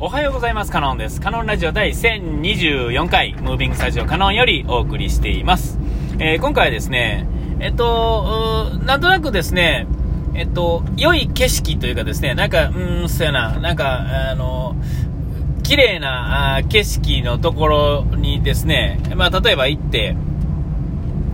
おはようございます。カノンです。カノンラジオ第1024回、ムービングスタジオカノンよりお送りしています。えー、今回はですね、えっと、なんとなくですね、えっと、良い景色というかですね、なんか、うん、そうやな、なんか、あの、綺麗なあ景色のところにですね、まあ、例えば行って、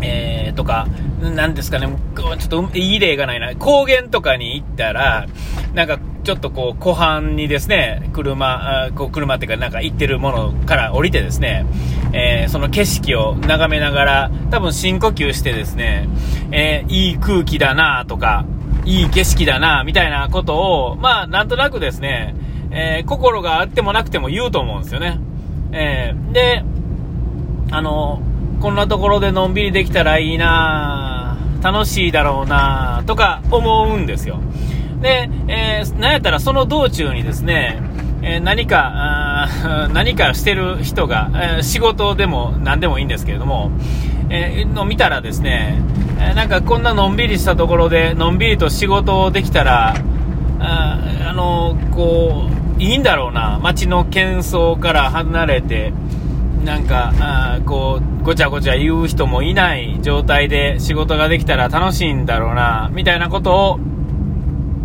えー、とか、なんですかね、ちょっといい例がないな、高原とかに行ったら、なんか、ちょっとこう、湖畔にですね、車、こう車っていうかなんか行ってるものから降りてですね、えー、その景色を眺めながら、多分深呼吸してですね、えー、いい空気だなとか、いい景色だなみたいなことを、まあ、なんとなくですね、えー、心があってもなくても言うと思うんですよね。えー、で、あの、こんなところでのんびりできたらいいな楽しいだろうなとか思うんですよ。で、えー、なんやったらその道中にですね、えー、何か、何かしてる人が、えー、仕事でも何でもいいんですけれども、えー、の見たらですね、えなんかこんなのんびりしたところで、のんびりと仕事をできたら、ああのこう、いいんだろうな、街の喧騒から離れて、なんか、あこう、ごちゃごちゃ言う人もいない状態で仕事ができたら楽しいんだろうな、みたいなことを、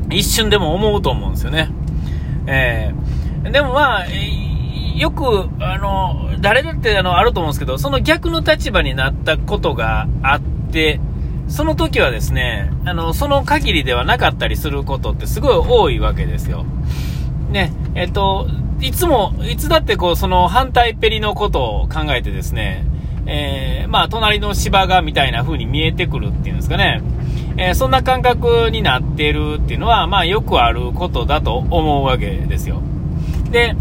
一瞬でも思うと思うんですよね。えー、でもまあ、よく、あの、誰だってあの、あると思うんですけど、その逆の立場になったことがあって、その時はですね、あの、その限りではなかったりすることってすごい多いわけですよ。ね、えっと、いつも、いつだってこう、その反対ペリのことを考えてですね、えー、まあ、隣の芝がみたいな風に見えてくるっていうんですかね。えー、そんな感覚になってるっていうのは、まあ、よくあることだと思うわけですよ。で、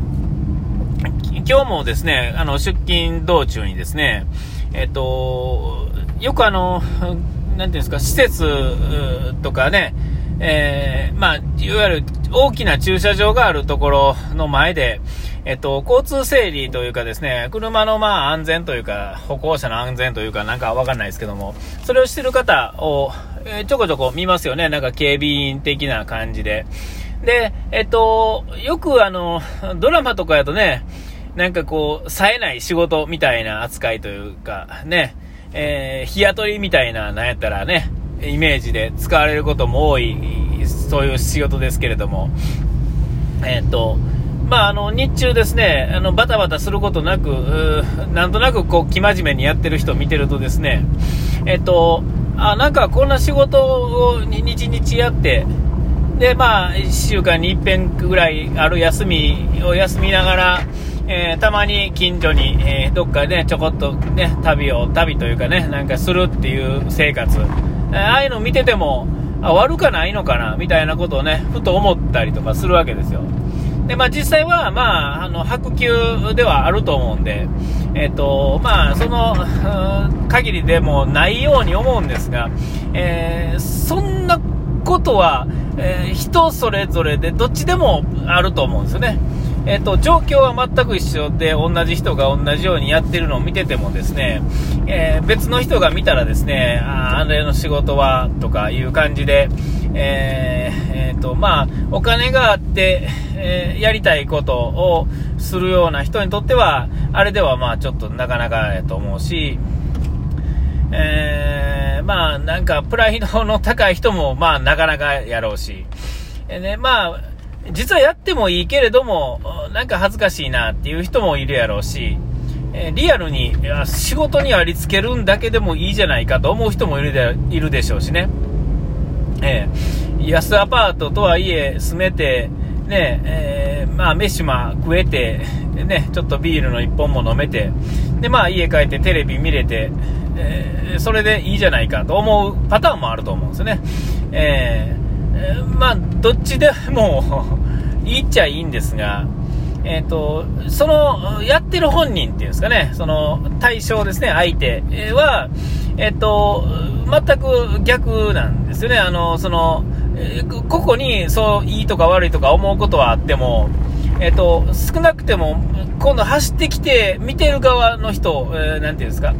今日もですね、あの、出勤道中にですね、えっと、よくあの、なんていうんですか、施設とかね、えー、まあ、いわゆる大きな駐車場があるところの前で、えっと、交通整理というかですね、車のまあ安全というか、歩行者の安全というかなんかわかんないですけども、それをしてる方を、えー、ちょこちょこ見ますよね。なんか警備員的な感じで。で、えっと、よくあの、ドラマとかやとね、なんかこう、冴えない仕事みたいな扱いというか、ね、えー、日雇いみたいな、なんやったらね、イメージで使われることも多い、そういう仕事ですけれども、えっと、まあ、あの、日中ですね、あの、バタバタすることなく、なんとなくこう、生真面目にやってる人を見てるとですね、えっと、あ、なんかこんな仕事を日々やって、で、まあ、1週間に1遍ぐらいある休みを休みながら、えー、たまに近所に、えー、どっかで、ね、ちょこっとね、旅を、旅というかね、なんかするっていう生活。ああいうの見てても、あ、悪かないのかな、みたいなことをね、ふと思ったりとかするわけですよ。で、まあ実際は、まあ、あの、白球ではあると思うんで、えっ、ー、と、まあ、その、限りでもないように思うんですが、えー、そんなことは、えー、人それぞれでどっちでもあると思うんですよね。えっ、と、状況は全く一緒で、同じ人が同じようにやってるのを見ててもですね、え別の人が見たらですね、ああれの仕事は、とかいう感じで、ええー、と、まあ、お金があって、えー、やりたいことをするような人にとっては、あれではまあちょっとなかなかやと思うし、えー、まあなんかプライドの高い人もまあなかなかやろうし、えー、ね、まあ、実はやってもいいけれども、なんか恥ずかしいなっていう人もいるやろうし、えリアルに仕事にありつけるんだけでもいいじゃないかと思う人もいるでいるでしょうしね。えー、安アパートとはいえ住めて、ねえー、まあ、飯も食えて、ね、ちょっとビールの1本も飲めて、で、まあ、家帰ってテレビ見れて、えー、それでいいじゃないかと思うパターンもあると思うんですよね。えー、まあ、どっちでも いいっちゃいいんですが、えっ、ー、と、その、やってる本人っていうんですかね、その対象ですね、相手は、えっ、ー、と、全く逆なんですよね。あの、その、個々にそういいとか悪いとか思うことはあっても、えっ、と、少なくても、今度走ってきて見てる側の人、えー、ていうんですか、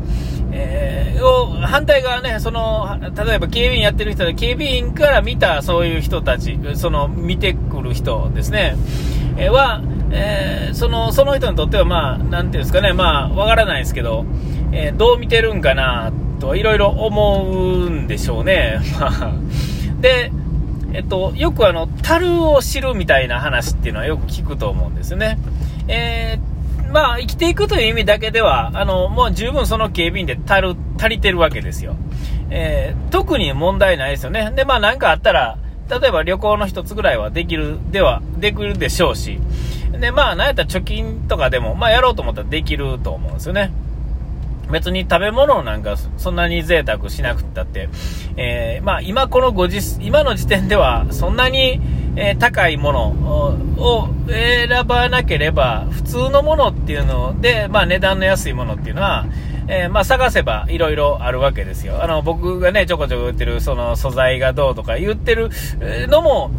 えー、を、反対側ね、その、例えば警備員やってる人で、警備員から見たそういう人たち、その、見てくる人ですね、えー、は、えー、その、その人にとってはまあ、なんていうんですかね、まあ、わからないですけど、えー、どう見てるんかな、といろいろ思うんでしょうね。ま、で、えっと、よくあの、樽を知るみたいな話っていうのはよく聞くと思うんですね。えー、まあ、生きていくという意味だけでは、あの、もう十分その警備員で足る、足りてるわけですよ。えー、特に問題ないですよね。で、まあなんかあったら、例えば旅行の一つぐらいはできる、では、できるでしょうし。で、まあ、なんやったら貯金とかでも、まあやろうと思ったらできると思うんですよね。別に食べ物なんかそんなに贅沢しなくったって、えー、まあ今このご時、今の時点ではそんなに、えー、高いものを選ばなければ、普通のものっていうので、まあ値段の安いものっていうのは、えー、まあ探せばいろいろあるわけですよ。あの、僕がね、ちょこちょこ言ってる、その素材がどうとか言ってるのも、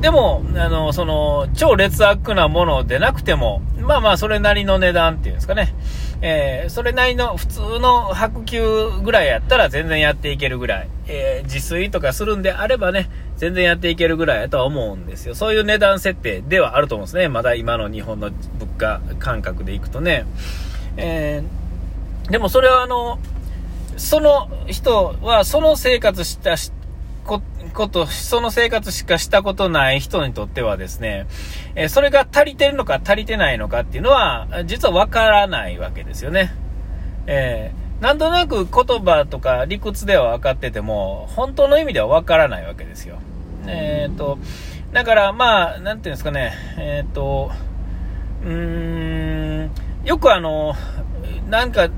でも、あの、その、超劣悪なものでなくても、まあまあ、それなりの値段っていうんですかね。えー、それなりの普通の白球ぐらいやったら全然やっていけるぐらい。えー、自炊とかするんであればね、全然やっていけるぐらいやとは思うんですよ。そういう値段設定ではあると思うんですね。まだ今の日本の物価感覚でいくとね。えーでもそれはあの、その人はその生活した人ここと、その生活しかしたことない人にとってはですね、えそれが足りてるのか足りてないのかっていうのは、実はわからないわけですよね。えー、なんとなく言葉とか理屈では分かってても、本当の意味では分からないわけですよ。えっ、ー、と、だからまあ、なんていうんですかね、えっ、ー、と、うーん、よくあの、なんか、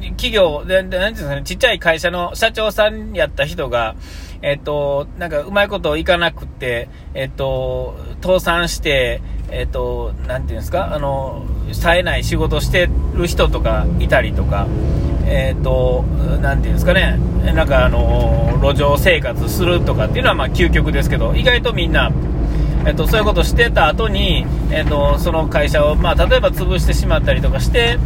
企業で、なんていうんですかね、ちっちゃい会社の社長さんやった人が、えっと、なんかうまいこといかなくて、えっと、倒産して、えっと、なんていうんですか、あの、冴えない仕事してる人とかいたりとか、えっと、なんていうんですかね、なんかあの、路上生活するとかっていうのはまあ究極ですけど、意外とみんな、えっと、そういうことしてた後に、えっと、その会社を、まあ、例えば潰してしまったりとかして、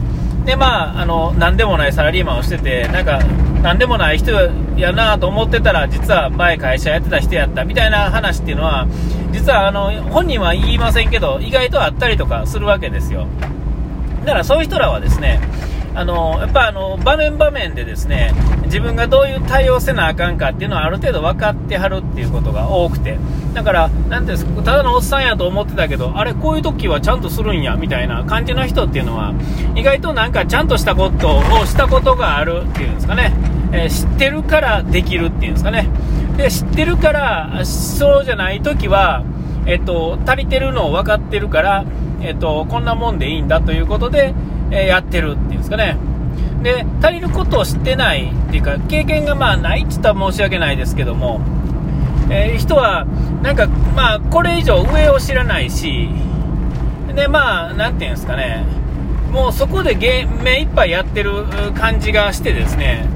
で、まあ、あの、なんでもないサラリーマンをしてて、なんか、何でもない人やなと思ってたら、実は前会社やってた人やったみたいな話っていうのは、実はあの、本人は言いませんけど、意外とあったりとかするわけですよ。だからそういう人らはですね、あの、やっぱあの、場面場面でですね、自分がどういう対応せなあかんかっていうのはある程度分かってはるっていうことが多くて、だから、なんていうんですか、ただのおっさんやと思ってたけど、あれ、こういう時はちゃんとするんや、みたいな感じの人っていうのは、意外となんかちゃんとしたことをしたことがあるっていうんですかね、えー、知ってるからできるっていうんですかね。で、知ってるから、そうじゃない時は、えっと、足りてるのを分かってるから、えっと、こんなもんでいいんだということで、えやってるっていうんですかね。で、足りることを知ってないっていうか、経験がまあないって言ったら申し訳ないですけども、えー、人は、なんか、まあ、これ以上上を知らないし、で、まあ、なんていうんですかね、もうそこで目いっぱいやってる感じがしてですね、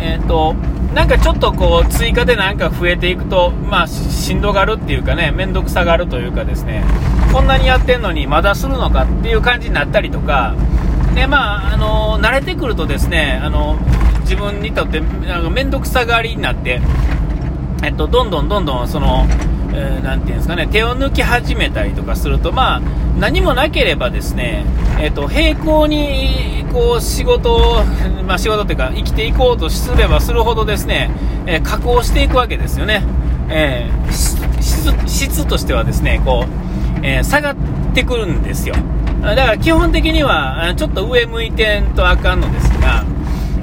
えっ、ー、と、なんかちょっとこう、追加でなんか増えていくと、まあ、しんどがるっていうかね、めんどくさがるというかですね、こんなにやってんのにまだするのかっていう感じになったりとか、で、まあ、あの、慣れてくるとですね、あの、自分にとって、なんかめんどくさがりになって、えっと、どんどんどんどん、その、えー、なんていうんですかね、手を抜き始めたりとかすると、まあ、何もなければですね、えっと、並行に、こう、仕事を、まあ、仕事っていうか、生きていこうとすればするほどですね、えー、加工していくわけですよね。えー、質質としてはですね、こう、えー、下がってくるんですよ。だから基本的には、ちょっと上向いてんとあかんのですが、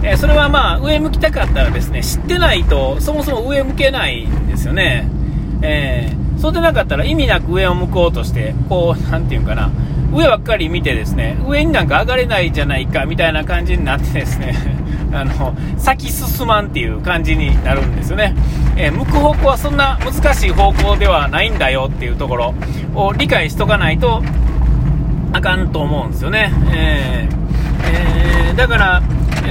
えそれはまあ、上向きたかったらですね、知ってないと、そもそも上向けないんですよね。えー、そうでなかったら意味なく上を向こうとして、こう、なんていうかな、上ばっかり見てですね、上になんか上がれないじゃないか、みたいな感じになってですね、あの、先進まんっていう感じになるんですよね。えー、向く方向はそんな難しい方向ではないんだよっていうところを理解しとかないとあかんと思うんですよね。えー、えー、だから、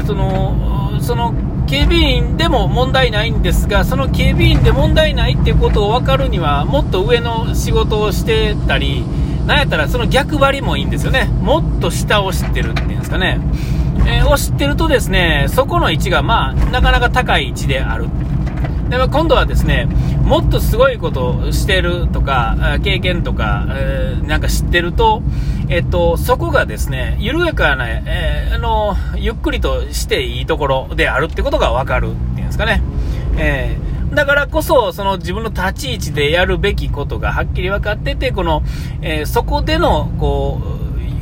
その、その、警備員でも問題ないんですが、その警備員で問題ないっていうことを分かるには、もっと上の仕事をしてたり、なんやったらその逆張りもいいんですよね。もっと下を知ってるっていうんですかね。えー、を知ってるとですね、そこの位置がまあ、なかなか高い位置である。で今度はですね、もっとすごいことをしてるとか、経験とか、えー、なんか知ってると、えっと、そこがですね、緩やかな、えー、あの、ゆっくりとしていいところであるってことがわかるっていうんですかね。えー、だからこそ、その自分の立ち位置でやるべきことがはっきり分かってて、この、えー、そこでの、こ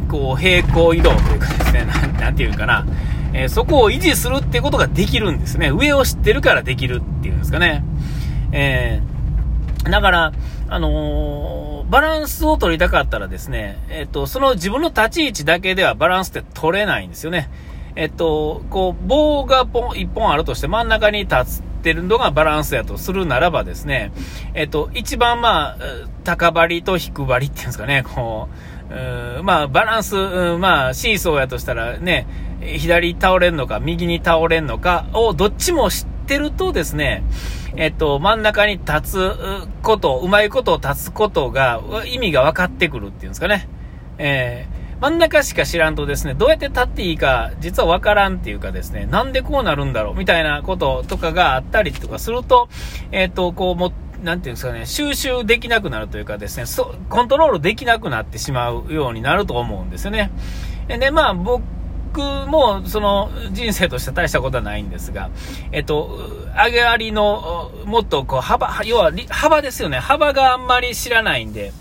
う、こう、平行移動というかですね、なんていうかな、えー、そこを維持するってことができるんですね。上を知ってるからできるっていうんですかね。えー、だから、あのーバランスを取りたかったらですね、えっと、その自分の立ち位置だけではバランスって取れないんですよね。えっと、こう、棒がポン、1本あるとして真ん中に立ってるのがバランスやとするならばですね、えっと、一番まあ、高張りと低張りっていうんですかね、こう、うまあ、バランス、まあ、シーソーやとしたらね、左倒れんのか、右に倒れんのかをどっちも知っててるとですね、えっと、真ん中に立つこと、うまいことを立つことが、意味が分かってくるっていうんですかね。えー、真ん中しか知らんとですね、どうやって立っていいか、実は分からんっていうかですね、なんでこうなるんだろうみたいなこととかがあったりとかすると、えっと、こう、も、なんていうんですかね、収集できなくなるというかですね、そコントロールできなくなってしまうようになると思うんですよね。で、まあ、僕僕も、その、人生として大したことはないんですが、えっと、上げありの、もっとこう、幅、要は、幅ですよね。幅があんまり知らないんで、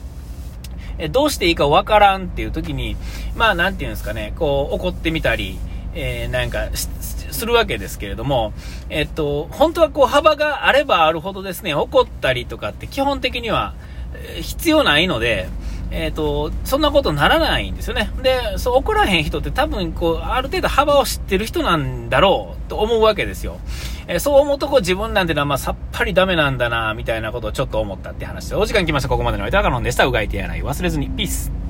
えどうしていいかわからんっていう時に、まあ、なんていうんですかね、こう、怒ってみたり、えー、なんか、するわけですけれども、えっと、本当はこう、幅があればあるほどですね、怒ったりとかって基本的には必要ないので、えっ、ー、と、そんなことならないんですよね。で、そう怒らへん人って多分、こう、ある程度幅を知ってる人なんだろうと思うわけですよ。えー、そう思うとこう自分なんてのは、まあ、さっぱりダメなんだな、みたいなことをちょっと思ったって話で。お時間来ました。ここまでの間、高野でした。うがいてやない。忘れずに。ピース。